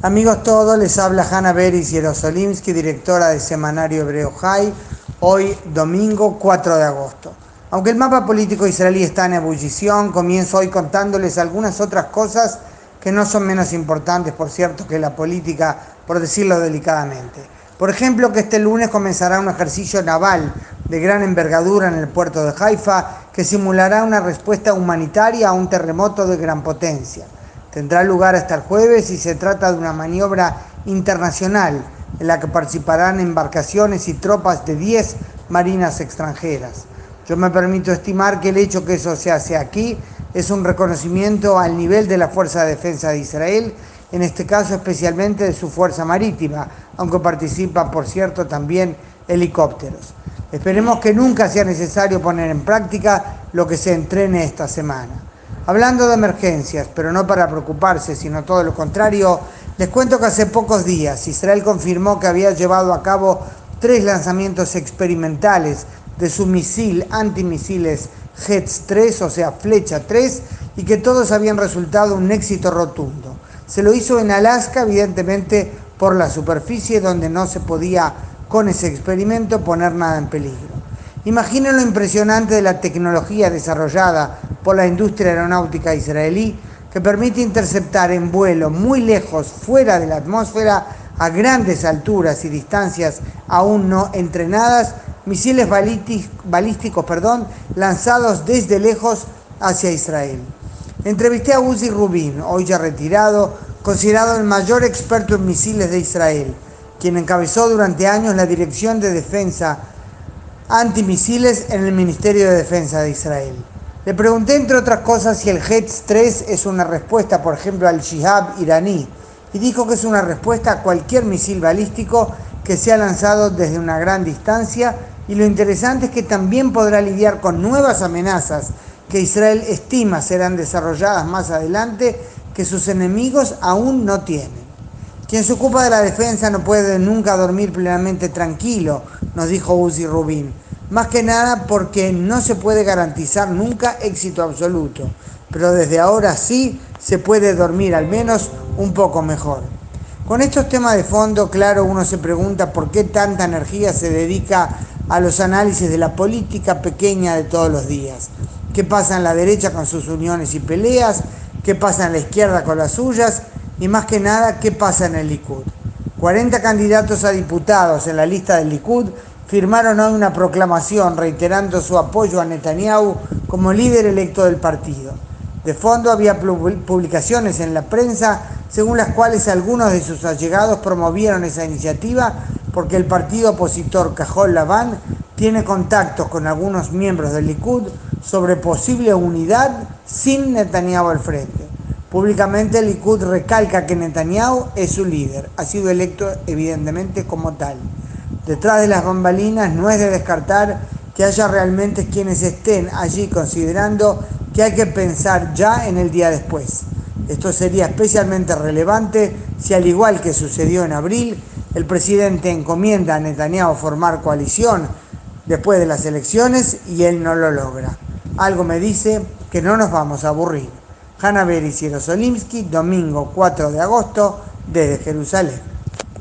Amigos todos, les habla Hanna Beris Yerosolimsky, directora del semanario Hebreo High, hoy domingo 4 de agosto. Aunque el mapa político israelí está en ebullición, comienzo hoy contándoles algunas otras cosas que no son menos importantes, por cierto, que la política, por decirlo delicadamente. Por ejemplo, que este lunes comenzará un ejercicio naval de gran envergadura en el puerto de Haifa que simulará una respuesta humanitaria a un terremoto de gran potencia. Tendrá lugar hasta el jueves y se trata de una maniobra internacional en la que participarán embarcaciones y tropas de 10 marinas extranjeras. Yo me permito estimar que el hecho que eso se hace aquí es un reconocimiento al nivel de la Fuerza de Defensa de Israel, en este caso especialmente de su fuerza marítima, aunque participan, por cierto, también helicópteros. Esperemos que nunca sea necesario poner en práctica lo que se entrene esta semana. Hablando de emergencias, pero no para preocuparse, sino todo lo contrario, les cuento que hace pocos días Israel confirmó que había llevado a cabo tres lanzamientos experimentales de su misil antimisiles Hetz 3, o sea, Flecha 3, y que todos habían resultado un éxito rotundo. Se lo hizo en Alaska, evidentemente por la superficie donde no se podía con ese experimento poner nada en peligro. Imaginen lo impresionante de la tecnología desarrollada por la industria aeronáutica israelí que permite interceptar en vuelo muy lejos, fuera de la atmósfera, a grandes alturas y distancias aún no entrenadas, misiles balísticos perdón, lanzados desde lejos hacia Israel. Entrevisté a Uzi Rubin, hoy ya retirado, considerado el mayor experto en misiles de Israel, quien encabezó durante años la Dirección de Defensa Antimisiles en el Ministerio de Defensa de Israel. Le pregunté, entre otras cosas, si el Hetz 3 es una respuesta, por ejemplo, al Shihab iraní, y dijo que es una respuesta a cualquier misil balístico que sea lanzado desde una gran distancia, y lo interesante es que también podrá lidiar con nuevas amenazas que Israel estima serán desarrolladas más adelante que sus enemigos aún no tienen. Quien se ocupa de la defensa no puede nunca dormir plenamente tranquilo, nos dijo Uzi Rubin más que nada porque no se puede garantizar nunca éxito absoluto, pero desde ahora sí se puede dormir al menos un poco mejor. Con estos temas de fondo, claro, uno se pregunta por qué tanta energía se dedica a los análisis de la política pequeña de todos los días. ¿Qué pasa en la derecha con sus uniones y peleas? ¿Qué pasa en la izquierda con las suyas? Y más que nada, ¿qué pasa en el Likud? 40 candidatos a diputados en la lista del Likud firmaron hoy una proclamación reiterando su apoyo a Netanyahu como líder electo del partido. De fondo había publicaciones en la prensa según las cuales algunos de sus allegados promovieron esa iniciativa porque el partido opositor Cajol Laván tiene contactos con algunos miembros del Likud sobre posible unidad sin Netanyahu al frente. Públicamente el Likud recalca que Netanyahu es su líder, ha sido electo evidentemente como tal detrás de las bambalinas no es de descartar que haya realmente quienes estén allí considerando que hay que pensar ya en el día después. Esto sería especialmente relevante si al igual que sucedió en abril, el presidente encomienda a Netanyahu formar coalición después de las elecciones y él no lo logra. Algo me dice que no nos vamos a aburrir. Hanna Beris y Domingo 4 de agosto, desde Jerusalén.